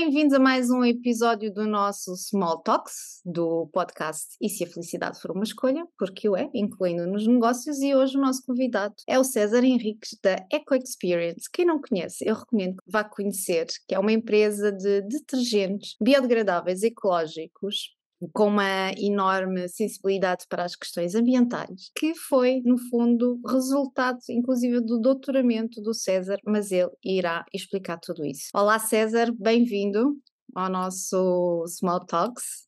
Bem-vindos a mais um episódio do nosso Small Talks, do podcast E se a Felicidade for uma Escolha, porque o é, incluindo nos negócios, e hoje o nosso convidado é o César Henriques da Eco Experience. Quem não conhece, eu recomendo que vá conhecer, que é uma empresa de detergentes biodegradáveis ecológicos com uma enorme sensibilidade para as questões ambientais, que foi, no fundo, resultado, inclusive, do doutoramento do César, mas ele irá explicar tudo isso. Olá, César, bem-vindo ao nosso Small Talks.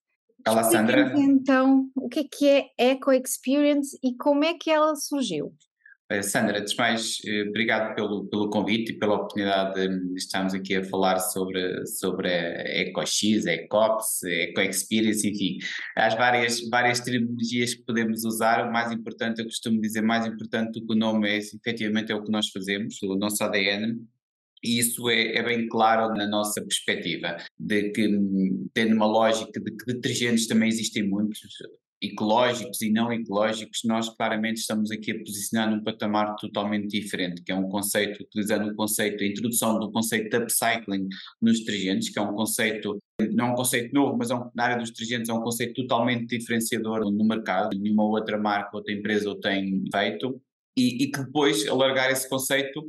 Olá, Sandra. Então, o que é que é Eco Experience e como é que ela surgiu? Eh, Sandra, antes de mais, eh, obrigado pelo, pelo convite e pela oportunidade de estarmos aqui a falar sobre, sobre a EcoX, a EcoPS, a EcoExperience, enfim, as várias, várias terminologias que podemos usar. O mais importante, eu costumo dizer, mais importante do que o nome é, efetivamente, é o que nós fazemos, o nosso ADN, e isso é, é, bem claro na nossa perspectiva, de que, tendo uma lógica de que detergentes também existem muitos, ecológicos e não ecológicos, nós claramente estamos aqui a posicionar num patamar totalmente diferente, que é um conceito, utilizando o conceito, a introdução do conceito de upcycling nos detergentes, que é um conceito, não é um conceito novo, mas é um, na área dos detergentes é um conceito totalmente diferenciador no mercado, nenhuma outra marca, outra empresa o tem feito, e, e que depois alargar esse conceito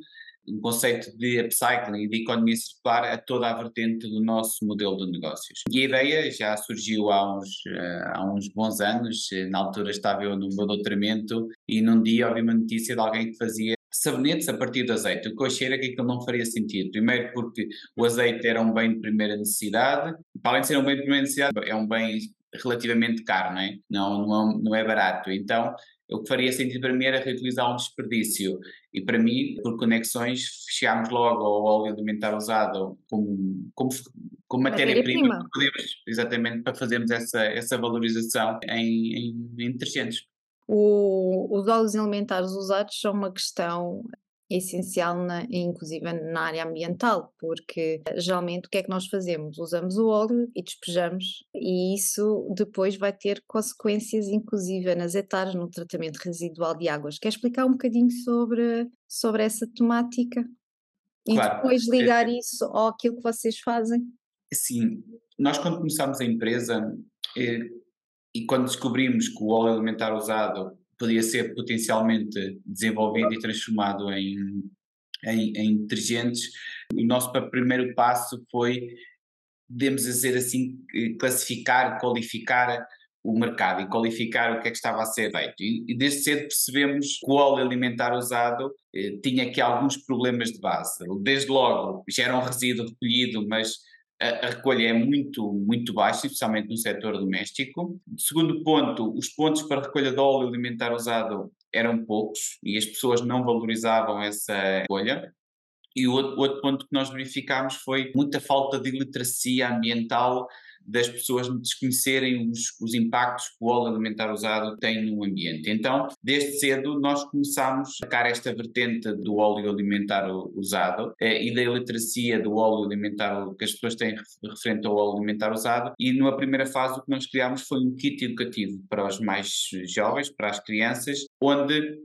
um conceito de upcycling e de economia circular a toda a vertente do nosso modelo de negócios. E a ideia já surgiu há uns, uh, há uns bons anos, na altura estava eu no meu doutoramento e num dia ouvi uma notícia de alguém que fazia sabonetes a partir do azeite. O que eu achei era que aquilo não faria sentido. Primeiro porque o azeite era um bem de primeira necessidade, para além de ser um bem de primeira necessidade, é um bem relativamente caro, não é? Não, não, não é barato. Então o que faria sentido para mim era reutilizar um desperdício. E para mim, por conexões, fechámos logo ao óleo alimentar usado como, como, como matéria-prima, matéria exatamente para fazermos essa, essa valorização em, em, em detergentes. O, os óleos alimentares usados são uma questão essencial, na, inclusive na área ambiental, porque geralmente o que é que nós fazemos? Usamos o óleo e despejamos, e isso depois vai ter consequências, inclusive nas etares, no tratamento residual de águas. Quer explicar um bocadinho sobre, sobre essa temática? E claro. depois ligar é, isso ao aquilo que vocês fazem? Sim, nós quando começamos a empresa eh, e quando descobrimos que o óleo alimentar usado podia ser potencialmente desenvolvido e transformado em, em, em detergentes. O nosso primeiro passo foi, podemos dizer assim, classificar, qualificar o mercado e qualificar o que é que estava a ser feito. E, desde cedo percebemos que o óleo alimentar usado eh, tinha aqui alguns problemas de base. Desde logo, já era um resíduo recolhido, mas a, recolha é muito, muito baixa, especialmente no setor doméstico. Segundo ponto, os pontos para recolha de óleo alimentar usado eram poucos e as pessoas não valorizavam essa recolha. E o outro, outro ponto que nós verificámos foi muita falta de literacia ambiental das pessoas desconhecerem os, os impactos que o óleo alimentar usado tem no ambiente. Então, desde cedo, nós começámos a sacar esta vertente do óleo alimentar usado eh, e da iliteracia do óleo alimentar que as pessoas têm referente ao óleo alimentar usado. E numa primeira fase, o que nós criámos foi um kit educativo para os mais jovens, para as crianças, onde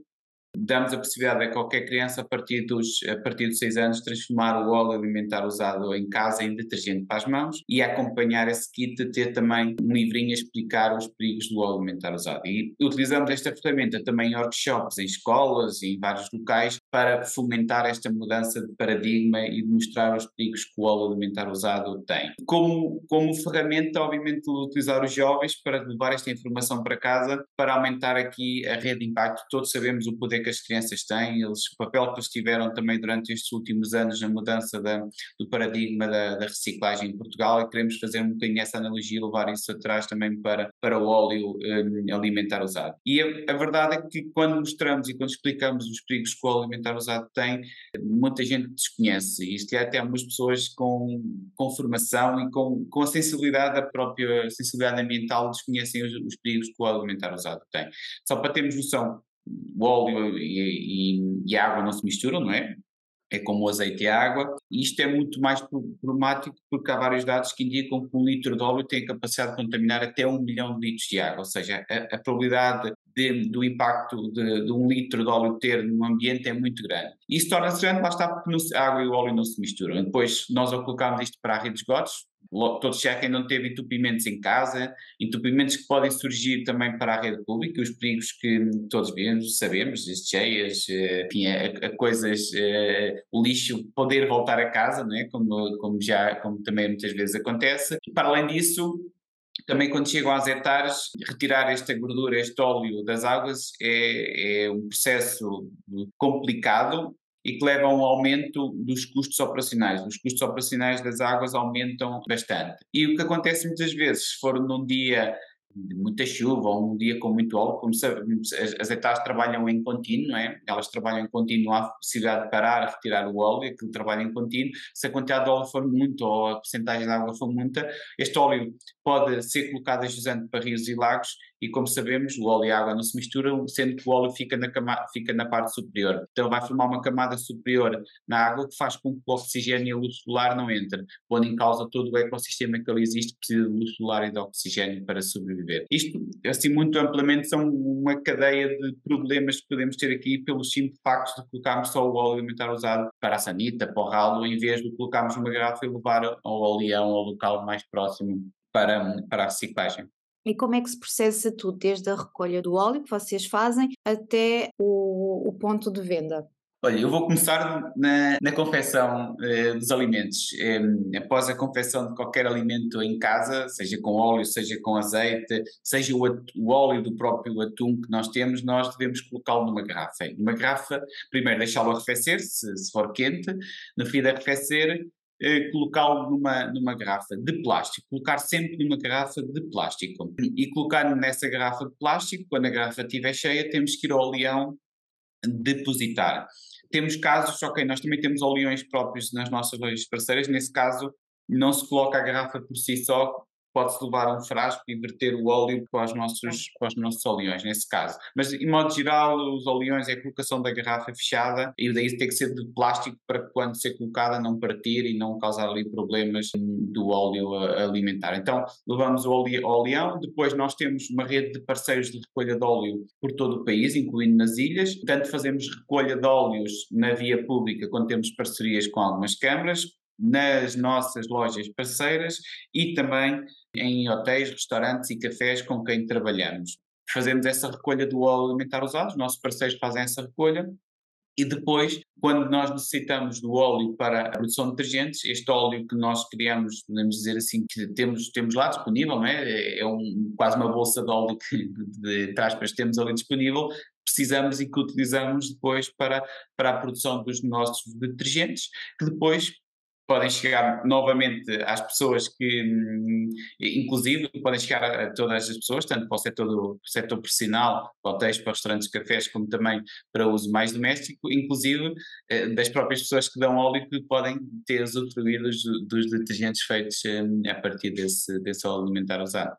damos a possibilidade a qualquer criança a partir dos a partir dos 6 anos transformar o óleo alimentar usado em casa em detergente para as mãos e acompanhar esse kit ter também um livrinho a explicar os perigos do óleo alimentar usado. E utilizamos esta ferramenta também em workshops, em escolas e em vários locais para fomentar esta mudança de paradigma e mostrar os perigos que o óleo alimentar usado tem. Como, como ferramenta, obviamente, utilizar os jovens para levar esta informação para casa para aumentar aqui a rede de impacto. Todos sabemos o poder que as crianças têm, eles, o papel que eles tiveram também durante estes últimos anos na mudança da, do paradigma da, da, reciclagem em Portugal e queremos fazer um bocadinho essa analogia, levar isso atrás também para, para o óleo um, alimentar usado. E a, a, verdade é que quando mostramos e quando explicamos os perigos que o óleo alimentar usado tem, muita gente desconhece e isto é até algumas pessoas com, com formação e com, com a sensibilidade da própria sensibilidade ambiental desconhecem os, os perigos que o óleo alimentar usado tem. Só para termos noção, o óleo e, e, e, a água não se misturam, não é? é como o azeite e a água, isto é muito mais problemático porque há vários dados que indicam que um litro de óleo tem a capacidade de contaminar até um milhão de litros de água, ou seja, a, a probabilidade de, do impacto de, de, um litro de óleo ter no ambiente é muito grande. Isso torna-se grande, lá está, porque a água e o óleo não se misturam. Depois nós colocamos isto para a rede de esgotos, todos já quem não teve entupimentos em casa, entupimentos que podem surgir também para a rede pública, os perigos que todos vemos, sabemos, as cheias, eh, enfim, a, a coisas, a, eh, o lixo poder voltar a casa, não é? como, como já, como também muitas vezes acontece. E para além disso, também quando chegam às hectares, retirar esta gordura, este óleo das águas é, é um processo complicado e que leva a um aumento dos custos operacionais. Os custos operacionais das águas aumentam bastante. E o que acontece muitas vezes, se for num dia de muita chuva ou um dia com muito óleo, como sabemos, as, as trabalham em contínuo, não é? Elas trabalham em contínuo, há possibilidade de parar, retirar o óleo, aquilo trabalha em contínuo. Se a quantidade de óleo for muito ou a porcentagem de água for muita, este óleo pode ser colocado a jusante para rios e lagos e como sabemos o óleo e a água não se misturam, sendo que o óleo fica na, cama, fica na parte superior. Então vai formar uma camada superior na água que faz com que o oxigênio e a luz solar não entrem, pondo em causa todo o ecossistema que ali existe que precisa de luz solar e de oxigênio para sobreviver. Isto, assim muito amplamente, são uma cadeia de problemas que podemos ter aqui pelo simples facto de colocarmos só o óleo alimentar usado para a sanita, para o ralo, em vez de colocarmos uma garrafa e levar ao oleão ao local mais próximo para, para a reciclagem. E como é que se processa tudo, desde a recolha do óleo que vocês fazem até o, o ponto de venda? Olha, eu vou começar na, na confecção eh, dos alimentos. Eh, após a confecção de qualquer alimento em casa, seja com óleo, seja com azeite, seja o, o óleo do próprio atum que nós temos, nós devemos colocá-lo numa garrafa. Numa garrafa, primeiro deixá-lo arrefecer, se, se for quente, no fim de arrefecer, eh, colocá-lo numa, numa garrafa de plástico, colocar sempre numa garrafa de plástico e colocar nessa garrafa de plástico, quando a garrafa estiver cheia, temos que ir ao leão depositar. Temos casos, ok, nós também temos oleões próprios nas nossas lojas parceiras, nesse caso não se coloca a garrafa por si só, pode-se levar um frasco e verter o óleo para os nossos, para os nossos oleões, nesse caso. Mas, em modo geral, os oleões é a colocação da garrafa fechada e daí tem que ser de plástico para que, quando ser colocada, não partir e não causar ali problemas do óleo alimentar. Então, levamos o oleão, depois nós temos uma rede de parceiros de recolha de óleo por todo o país, incluindo nas ilhas. Tanto fazemos recolha de óleos na via pública, quando temos parcerias com algumas câmaras, nas nossas lojas parceiras e também em hotéis, restaurantes e cafés com quem trabalhamos. Fazemos essa recolha do óleo alimentar usado, os nossos parceiros fazem essa recolha e depois, quando nós necessitamos do óleo para a produção de detergentes, este óleo que nós criamos, podemos dizer assim, que temos, temos lá disponível, é? É um, quase uma bolsa de óleo que, de, de temos ali disponível, precisamos e que utilizamos depois para, para a produção dos nossos detergentes, que depois podem chegar novamente às pessoas que, hum, inclusive, podem chegar a todas as pessoas, tanto para o setor, do, setor profissional, para hotéis, para restaurantes, cafés, como também para uso mais doméstico, inclusive eh, das próprias pessoas que dão óleo que podem ter usufruído dos, dos detergentes feitos hum, a partir desse, desse óleo alimentar usado.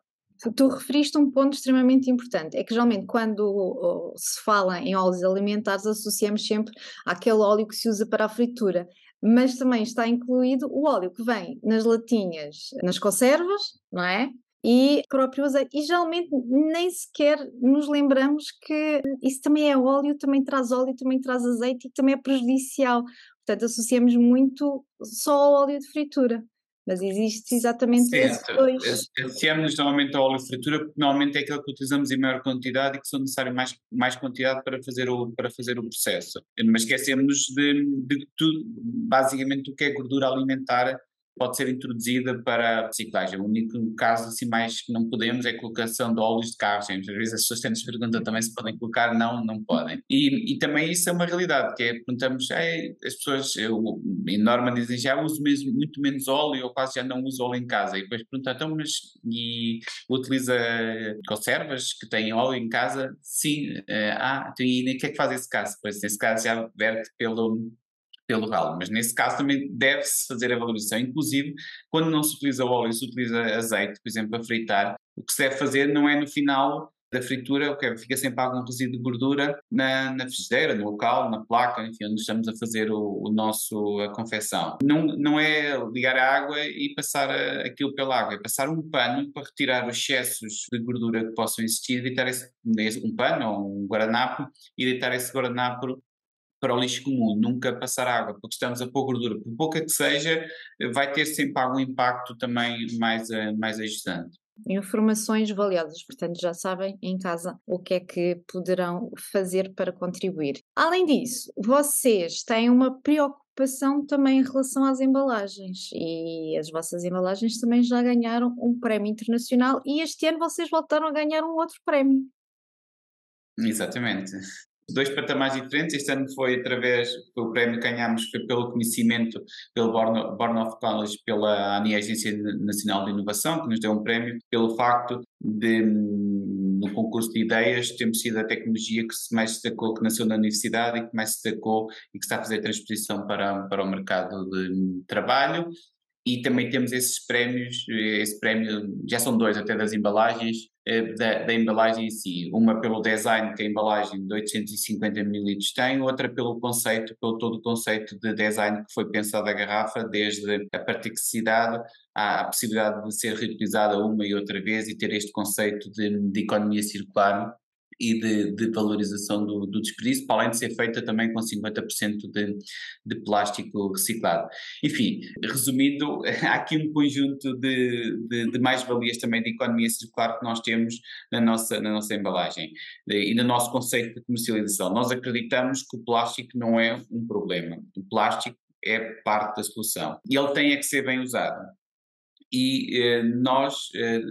Tu referiste um ponto extremamente importante, é que geralmente quando se fala em óleos alimentares associamos sempre àquele óleo que se usa para a fritura, mas também está incluído o óleo que vem nas latinhas, nas conservas, não é? E próprio azeite. E geralmente nem sequer nos lembramos que isso também é óleo, também traz óleo, também traz azeite e também é prejudicial. Portanto, associamos muito só ao óleo de fritura. Mas existe exatamente esses dois. Associamos normalmente de fritura porque normalmente é aquele que utilizamos em maior quantidade e que são necessários mais, mais quantidade para fazer o, para fazer o processo. Mas esquecemos de, de tudo, basicamente o que é gordura alimentar pode ser introduzida para a reciclagem. O único caso assim mais que não podemos é a colocação de óleos de carros. Às vezes as pessoas têm-nos perguntam também se podem colocar, não, não podem. E, e também isso é uma realidade, que é, perguntamos, as pessoas, eu, em norma dizem, já uso mesmo, muito menos óleo, ou quase já não uso óleo em casa. E depois perguntam, então, mas e utiliza conservas que têm óleo em casa? Sim. Ah, e o que é que faz esse caso? Pois nesse caso já verte pelo pelo ralo, mas nesse caso também deve-se fazer a valorização, inclusive quando não se utiliza óleo, se utiliza azeite, por exemplo, a fritar, o que se deve fazer não é no final da fritura, okay, fica sempre algum resíduo de gordura na, na frigideira, no local, na placa, enfim, onde estamos a fazer o, o nosso a confecção. Não, não é ligar a água e passar a, aquilo pela água, é passar um pano para retirar os excessos de gordura que possam existir, deitar esse, um pano ou um guardanapo e deitar esse guardanapo para o lixo comum, nunca passar água, porque estamos a pôr gordura, por pouca que seja, vai ter sempre algum impacto também mais, eh, mais ajustante. Informações valiosas, portanto já sabem em casa o que é que poderão fazer para contribuir. Além disso, vocês têm uma preocupação também em relação às embalagens e as vossas embalagens também já ganharam um prémio internacional e este ano vocês voltaram a ganhar um outro prémio. Exatamente dois patamares diferentes. Este ano foi através, o prémio que ganhámos pelo conhecimento, pelo Born, Born of College, pela ANI, Agência Nacional de Inovação, que nos deu um prémio pelo facto de, no concurso de ideias, temos sido a tecnologia que se mais destacou, que nasceu na universidade e que mais se destacou e que está a fazer transposição para, para o mercado de trabalho e também temos esses prémios, esse prémio, já são dois até das embalagens, eh, da, da, embalagem em si, uma pelo design que a embalagem de 850 ml tem, outra pelo conceito, pelo todo o conceito de design que foi pensado a garrafa, desde a praticidade à possibilidade de ser reutilizada uma e outra vez e ter este conceito de, de economia circular e de, de valorização do, do, desperdício, para além de ser feita também com 50% de, de plástico reciclado. Enfim, resumindo, há aqui um conjunto de, de, de mais-valias também de economia circular que nós temos na nossa, na nossa embalagem e no nosso conceito de comercialização. Nós acreditamos que o plástico não é um problema, o plástico é parte da solução e ele tem é que ser bem usado e eh, nós eh,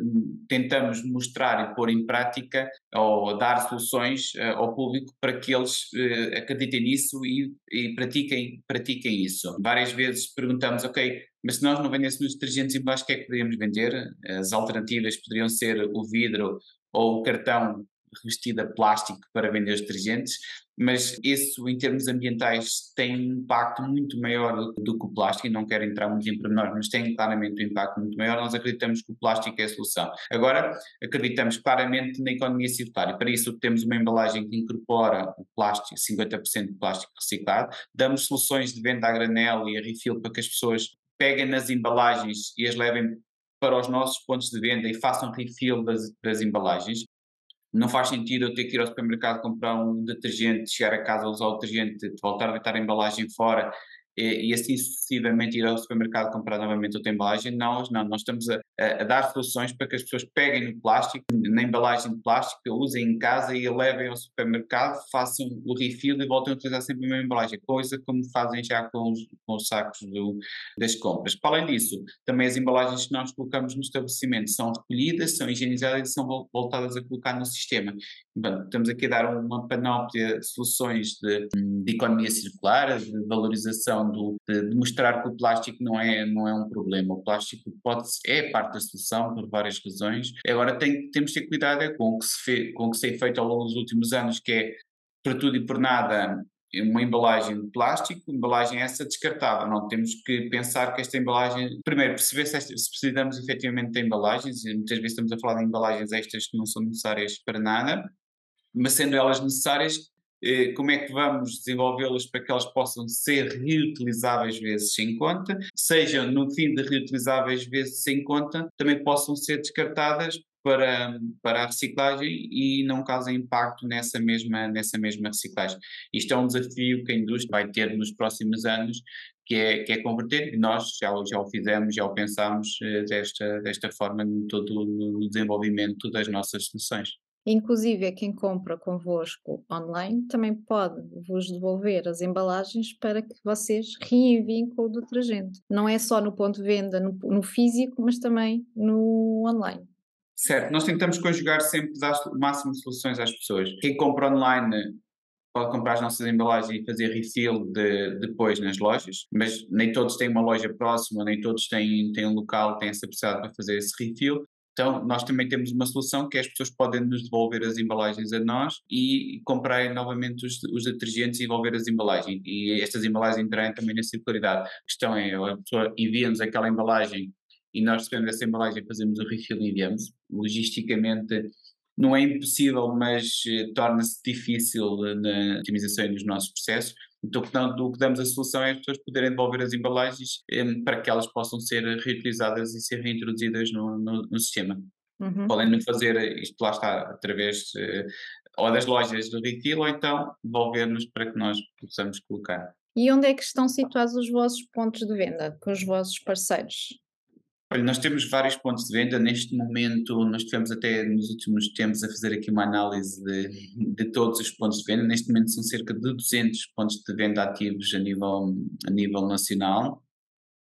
tentamos mostrar e pôr em prática ou dar soluções eh, ao público para que eles acreditem nisso e, e, pratiquem, pratiquem isso. Várias vezes perguntamos, ok, mas se nós não vendêssemos detergentes em baixo, o que é que poderíamos vender? As alternativas poderiam ser o vidro ou o cartão revestida de plástico para vender os detergentes, mas isso em termos ambientais tem um impacto muito maior do que o plástico, e não quero entrar muito em pormenores, mas tem claramente um impacto muito maior, nós acreditamos que o plástico é a solução. Agora, acreditamos claramente na economia circular, e para isso temos uma embalagem que incorpora o plástico, 50% de plástico reciclado, damos soluções de venda a granel e a refill para que as pessoas peguem nas embalagens e as levem para os nossos pontos de venda e façam refill das, das embalagens. Não faz sentido eu ter que ir ao supermercado comprar um detergente, chegar a casa, usar o detergente, voltar a deitar a embalagem fora e, e assim sucessivamente ir ao supermercado comprar novamente outra embalagem. Nós não, nós estamos a, a, dar soluções para que as pessoas peguem no plástico, na embalagem de plástico, usem em casa e levem ao supermercado, façam o refill e voltem a utilizar sempre a mesma embalagem, coisa como fazem já com os, com os sacos do, das compras. Para além disso, também as embalagens que nós colocamos no estabelecimento são recolhidas, são higienizadas e são voltadas a colocar no sistema. Bom, estamos aqui a dar uma panóplia de soluções de, de economia circular, de valorização do, de, de, mostrar que o plástico não é, não é um problema. O plástico pode, é parte da solução por várias razões. Agora tem, temos de ter cuidado é com o que se fez, com o que se feito ao longo dos últimos anos, que é para tudo e por nada uma embalagem de plástico, embalagem essa descartável. Não temos que pensar que esta embalagem. Primeiro, perceber se, esta, se precisamos efetivamente de embalagens, muitas vezes estamos a falar de embalagens extras que não são necessárias para nada, mas sendo elas necessárias, eh, como é que vamos desenvolvê-las para que elas possam ser reutilizáveis vezes sem conta, sejam no fim de reutilizáveis vezes sem conta, também possam ser descartadas para, para a reciclagem e não causem impacto nessa mesma, nessa mesma reciclagem. Isto é um desafio que a indústria vai ter nos próximos anos, que é, que é converter, e nós já, já o fizemos, já o pensámos eh, desta, desta forma no todo o desenvolvimento das nossas soluções. Inclusive, quem compra convosco online também pode vos devolver as embalagens para que vocês reenviem com o detergente. Não é só no ponto de venda, no, no físico, mas também no online. Certo, nós tentamos conjugar sempre dar o máximo de soluções às pessoas. Quem compra online pode comprar as nossas embalagens e fazer refill de, depois nas lojas, mas nem todos têm uma loja próxima, nem todos têm, têm um local, têm essa possibilidade para fazer esse refill. Então, nós também temos uma solução que é as pessoas podem nos devolver as embalagens a nós e comprarem novamente os, os detergentes e devolver as embalagens. E estas embalagens entrarem também na circularidade. A questão é, a pessoa envia-nos aquela embalagem e nós recebemos essa embalagem, fazemos o refill e enviamos. Logisticamente não é impossível, mas eh, torna-se difícil na otimização dos nossos processos. Então, o que damos a solução é as pessoas poderem devolver as embalagens eh, para que elas possam ser reutilizadas e ser reintroduzidas no, no, no sistema. Uhum. Podem fazer isto lá está, através ou das lojas do retail ou então devolver-nos para que nós possamos colocar. E onde é que estão situados os vossos pontos de venda com os vossos parceiros? Olha, nós temos vários pontos de venda. Neste momento, nós tivemos até nos últimos tempos a fazer aqui uma análise de, de todos os pontos de venda. Neste momento são cerca de 200 pontos de venda ativos a nível, a nível nacional.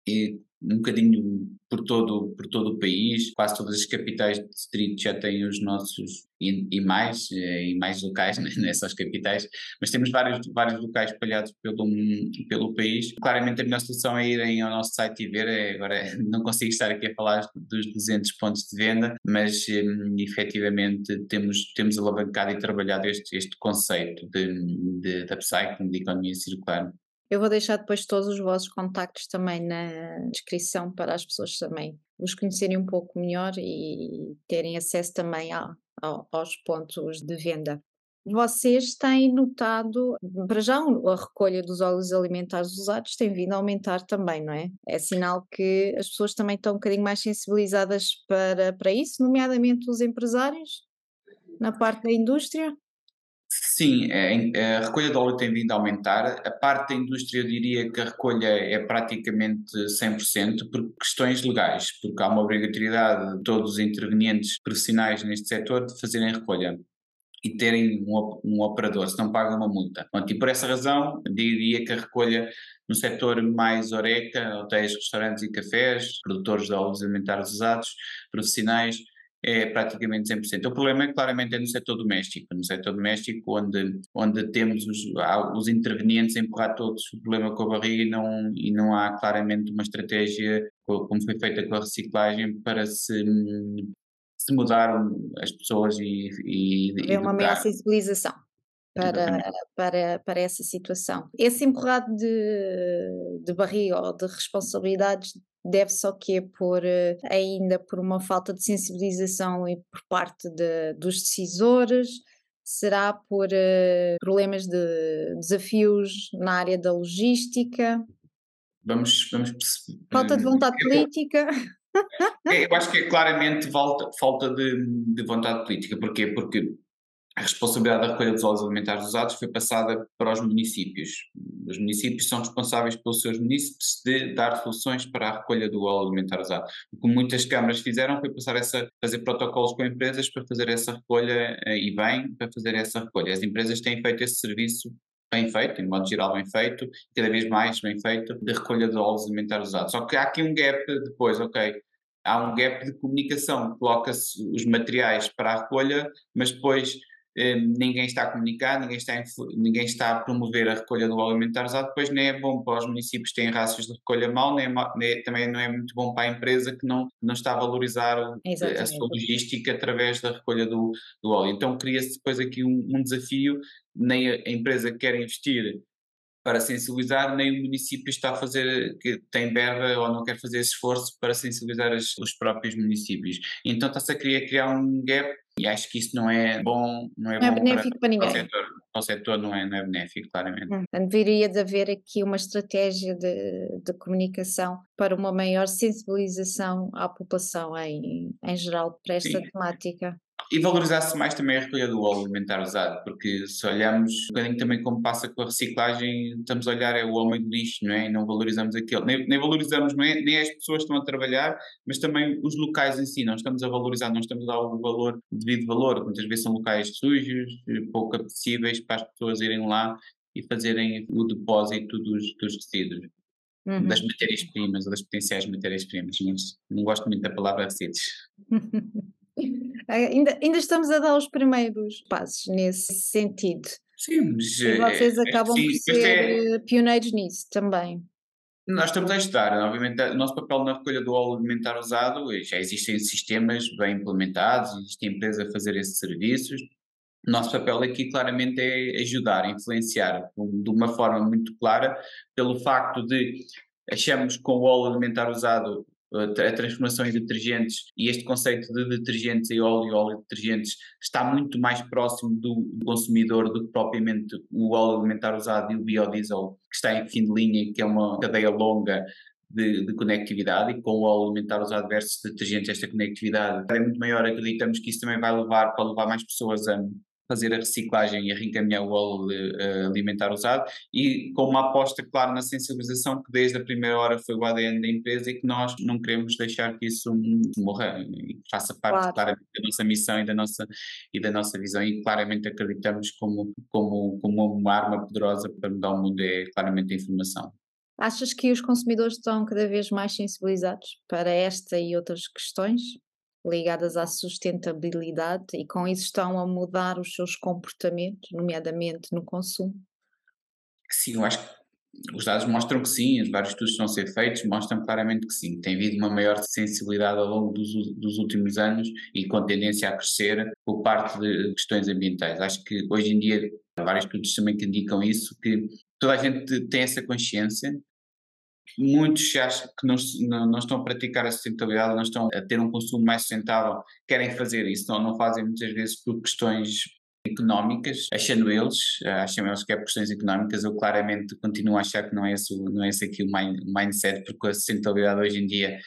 E um bocadinho por todo, por todo o país, quase todas as capitais de distrito já têm os nossos, e, e mais, eh, e mais locais, não é capitais, mas temos vários, vários locais espalhados pelo, pelo país. Claramente a melhor solução é irem ao nosso site e ver, é, agora não consigo estar aqui a falar dos 200 pontos de venda, mas um, efetivamente temos, temos alavancado e trabalhado este, este conceito de, de, de upcycling, de economia circular. Eu vou deixar depois todos os vossos contactos também na descrição para as pessoas também os conhecerem um pouco melhor e terem acesso também a, a, aos pontos de venda. Vocês têm notado, para já a recolha dos óleos alimentares usados tem vindo a aumentar também, não é? É sinal que as pessoas também estão um bocadinho mais sensibilizadas para, para isso, nomeadamente os empresários, na parte da indústria? Sim, é, a recolha de óleo tem vindo a aumentar. A parte da indústria, eu diria que a recolha é praticamente 100% por questões legais, porque há uma obrigatoriedade de todos os intervenientes profissionais neste setor de fazerem recolha e terem um, um operador, se não pagam uma multa. Pronto, e por essa razão, diria que a recolha no setor mais oreca, hotéis, restaurantes e cafés, produtores de óleos alimentares usados, profissionais, é praticamente 100%. O problema é claramente é no setor doméstico, no setor doméstico onde, onde temos os, os intervenientes a empurrar todos o problema com a barriga e não, e não há claramente uma estratégia, como foi feita com a reciclagem, para se, se mudar as pessoas e... e é uma maior sensibilização para, para, para essa situação. Esse empurrado de, de barriga ou de responsabilidades deve-se ao quê? Por, eh, ainda por uma falta de sensibilização e por parte de, dos decisores? Será por uh, problemas de desafios na área da logística? Vamos, vamos perceber. Falta de vontade política? É, eu acho que é claramente falta, falta de, de vontade política. Porquê? Porque a responsabilidade da recolha dos óleos alimentares usados foi passada para os municípios. Os municípios são responsáveis pelos seus municípios de dar soluções para a recolha do óleo alimentar usado. O que muitas câmaras fizeram foi passar essa, fazer protocolos com empresas para fazer essa recolha eh, e bem para fazer essa recolha. As empresas têm feito esse serviço bem feito, em modo geral bem feito, cada vez mais bem feito, de recolha de óleos alimentares usados. Só que há aqui um gap depois, ok, há um gap de comunicação, coloca-se os materiais para a recolha, mas depois ninguém está a comunicar, ninguém está, a, ninguém está a promover a recolha do óleo alimentar usado, depois nem é bom para os municípios que têm raças de recolha mal, nem, é, nem é, também não é muito bom para a empresa que não, não está a valorizar Exatamente. a sua logística através da recolha do, do óleo. Então cria-se depois aqui um, um desafio, nem a empresa quer investir para sensibilizar, nem o município está a fazer, que tem verba ou não quer fazer esse esforço para sensibilizar as, os próprios municípios. Então está-se a criar, criar um gap e acho que isso não é bom, não é, não é bom benéfico para, para ninguém. Para o setor, para o setor não, é, não é benéfico, claramente. Hum, deveria de haver aqui uma estratégia de, de comunicação para uma maior sensibilização à população em, em geral para esta Sim. temática. E valorizar-se mais também a recolha do óleo alimentar usado, porque se olharmos um bocadinho também como passa com a reciclagem, estamos a olhar é o homem do lixo, não é? E não valorizamos aquilo. Nem, nem valorizamos nem, nem as pessoas que estão a trabalhar, mas também os locais em si. Não estamos a valorizar, não estamos a dar o valor, o devido valor. Muitas vezes são locais sujos, pouco apetecíveis para as pessoas irem lá e fazerem o depósito dos, dos resíduos. Uhum. Das matérias-primas, ou das potenciais matérias-primas. Não gosto muito da palavra resíduos. Ainda, ainda estamos a dar os primeiros passos nesse sentido. Sim, mas. E é, vocês é, acabam sim, por ser é... pioneiros nisso também. Nós estamos a estudar, obviamente, o nosso papel na recolha do óleo alimentar usado, já existem sistemas bem implementados, existe empresa a fazer esses serviços. O nosso papel aqui claramente é ajudar, influenciar de uma forma muito clara, pelo facto de achamos que com o óleo alimentar usado a transformação em detergentes e este conceito de detergentes e óleo e óleo detergentes está muito mais próximo do consumidor do que propriamente o óleo alimentar usado e o biodiesel que está em fim de linha, que é uma cadeia longa de, de, conectividade e com o óleo alimentar usado versus detergentes esta conectividade é muito maior, acreditamos que isso também vai levar para levar mais pessoas a fazer a reciclagem e a reencaminhar o óleo uh, alimentar usado e com uma aposta, claro, na sensibilização que desde a primeira hora foi o ADN da empresa e que nós não queremos deixar que isso morra e faça parte claro. claramente da nossa missão e da nossa, e da nossa visão e claramente acreditamos como, como, como uma arma poderosa para mudar o mundo é claramente a informação. Achas que os consumidores estão cada vez mais sensibilizados para esta e outras questões? Ligadas à sustentabilidade e com isso estão a mudar os seus comportamentos, nomeadamente no consumo? Sim, eu acho que os dados mostram que sim, os vários estudos estão a ser feitos, mostram claramente que sim. Tem havido uma maior sensibilidade ao longo dos, dos últimos anos e com tendência a crescer por parte de questões ambientais. Acho que hoje em dia há vários estudos também que indicam isso, que toda a gente tem essa consciência, muitos que acham que não, não, não, estão a praticar a sustentabilidade, não estão a ter um consumo mais sustentável, querem fazer isso, não, não fazem muitas vezes por questões económicas, achando eles, acham eles que é por questões económicas, eu claramente continuo a achar que não é esse, não é esse aqui o mindset, porque a sustentabilidade hoje em dia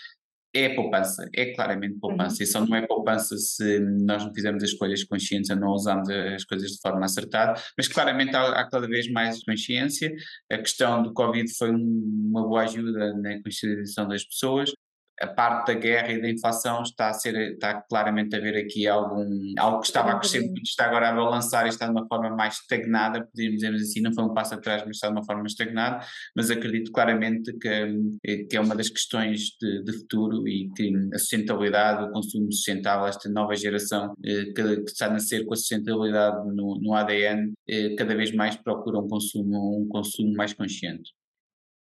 é poupança, é claramente poupança, uhum. e só não é poupança se nós não fizermos as escolhas conscientes, não usamos as coisas de forma acertada, mas claramente há, há cada vez mais consciência. A questão do Covid foi uma boa ajuda na conscientização das pessoas, a parte da guerra e da inflação está a ser, está claramente a ver aqui algum, algo que estava a crescer muito, está agora a balançar e está de uma forma mais estagnada, podemos dizer assim, não foi um passo atrás, mas está de uma forma estagnada, mas acredito claramente que, que é uma das questões de, de futuro e que a sustentabilidade, o consumo sustentável, esta nova geração eh, que, que, está a nascer com a sustentabilidade no, no ADN, eh, cada vez mais procura um consumo, um consumo mais consciente.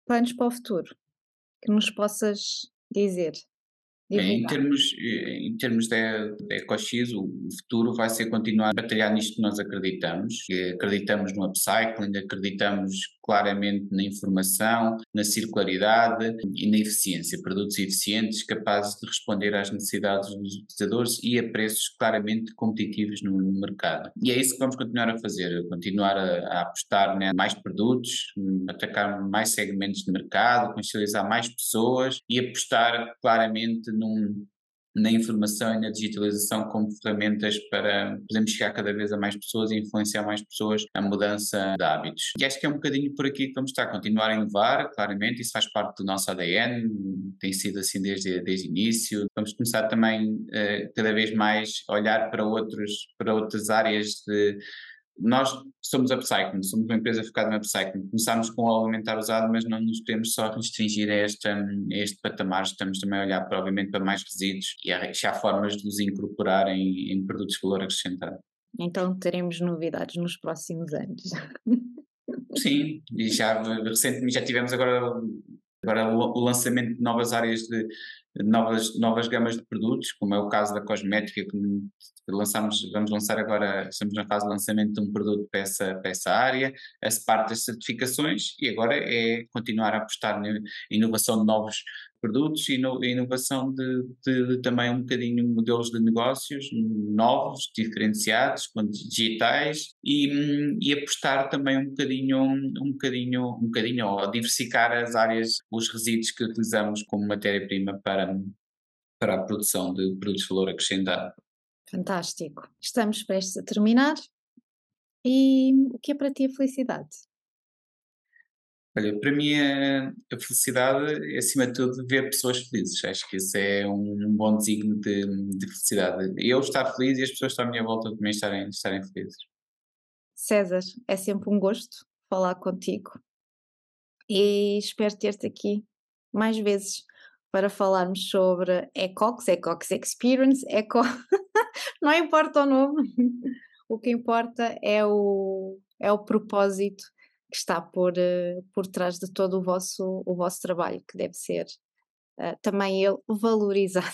Planos para o futuro, que nos possas dizer. Em termos, em termos da, da EcoX, o futuro vai ser continuar a batalhar nisto que nós acreditamos. Acreditamos no upcycling, acreditamos claramente na informação, na circularidade e na eficiência, produtos eficientes capazes de responder às necessidades dos utilizadores e a preços claramente competitivos no, mercado. E é isso que vamos continuar a fazer, continuar a, a apostar né, mais produtos, atacar mais segmentos de mercado, consciencializar mais pessoas e apostar claramente num, na informação e na digitalização como ferramentas para podermos chegar cada vez a mais pessoas e influenciar mais pessoas a mudança de hábitos. E acho que é um bocadinho por aqui que vamos estar, continuar a inovar, claramente, isso faz parte do nosso ADN, tem sido assim desde, desde o início. Vamos começar também uh, cada vez mais a olhar para, outros, para outras áreas de nós somos upcycling, somos uma empresa focada no upcycling. Começámos com o alimentar usado, mas não nos queremos só restringir a este, a este patamar. Estamos também a olhar, para, obviamente, para mais resíduos e há formas de os incorporar em, em produtos de valor acrescentado. Então teremos novidades nos próximos anos. Sim, e já recentemente já tivemos agora, agora o lançamento de novas áreas de novas, novas gamas de produtos, como é o caso da cosmética, que lançamos, vamos lançar agora, estamos na fase de lançamento de um produto para essa, para essa área, essa parte das certificações e agora é continuar a apostar na inovação de novos produtos e inovação de, de, de, também um bocadinho modelos de negócios novos, diferenciados, digitais e, e apostar também um bocadinho, um bocadinho, um bocadinho, ou diversificar as áreas, os resíduos que utilizamos como matéria-prima para, para a produção de produtos de valor acrescentado. Fantástico. Estamos prestes a terminar. E o que é para ti a felicidade? Olha, para mim a, a felicidade é acima de tudo ver pessoas felizes. Acho que isso é um, bom designo de, de, felicidade. Eu estar feliz e as pessoas estão à minha volta também estarem, estarem felizes. César, é sempre um gosto falar contigo e espero ter-te aqui mais vezes para falarmos sobre Ecox, Ecox Experience, Eco. Não importa o nome, o que importa é o, é o propósito que está por, uh, por trás de todo o vosso, o vosso trabalho, que deve ser uh, também ele valorizado.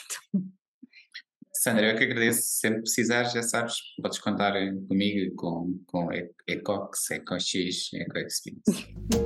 Sandra, eu que agradeço. Sempre precisares, já sabes, podes contar comigo com, com Ecox, EcoX, EcoX Experience.